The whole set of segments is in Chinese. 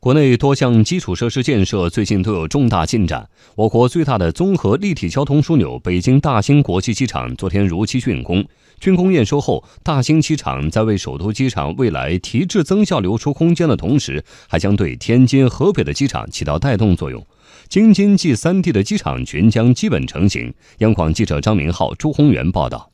国内多项基础设施建设最近都有重大进展。我国最大的综合立体交通枢纽北京大兴国际机场昨天如期竣工。竣工验收后，大兴机场在为首都机场未来提质增效留出空间的同时，还将对天津、河北的机场起到带动作用。京津冀三地的机场群将基本成型。央广记者张明浩、朱宏元报道。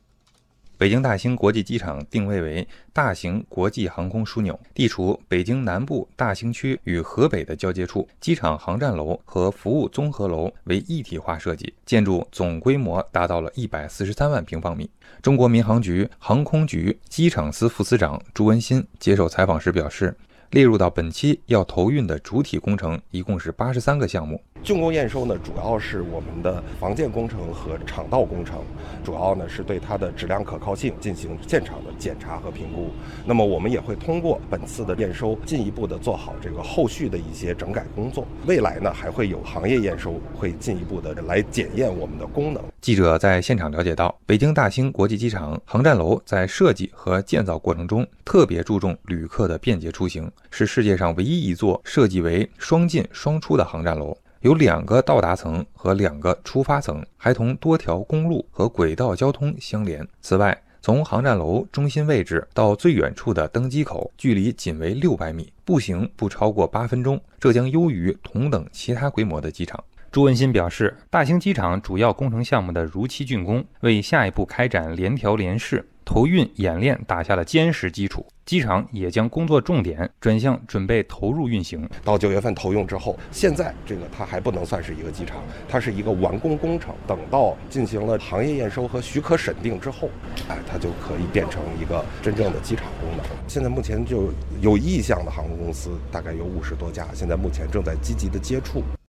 北京大兴国际机场定位为大型国际航空枢纽，地处北京南部大兴区与河北的交界处。机场航站楼和服务综合楼为一体化设计，建筑总规模达到了一百四十三万平方米。中国民航局航空局机场司副司长朱文新接受采访时表示。列入到本期要投运的主体工程一共是八十三个项目。竣工验收呢，主要是我们的防建工程和场道工程，主要呢是对它的质量可靠性进行现场的检查和评估。那么我们也会通过本次的验收，进一步的做好这个后续的一些整改工作。未来呢还会有行业验收，会进一步的来检验我们的功能。记者在现场了解到，北京大兴国际机场航站楼在设计和建造过程中特别注重旅客的便捷出行。是世界上唯一一座设计为双进双出的航站楼，有两个到达层和两个出发层，还同多条公路和轨道交通相连。此外，从航站楼中心位置到最远处的登机口，距离仅为六百米，步行不超过八分钟，这将优于同等其他规模的机场。朱文新表示，大兴机场主要工程项目的如期竣工，为下一步开展联调联试。投运演练打下了坚实基础，机场也将工作重点转向准备投入运行。到九月份投用之后，现在这个它还不能算是一个机场，它是一个完工工程。等到进行了行业验收和许可审定之后，哎，它就可以变成一个真正的机场功能。现在目前就有意向的航空公司大概有五十多家，现在目前正在积极的接触。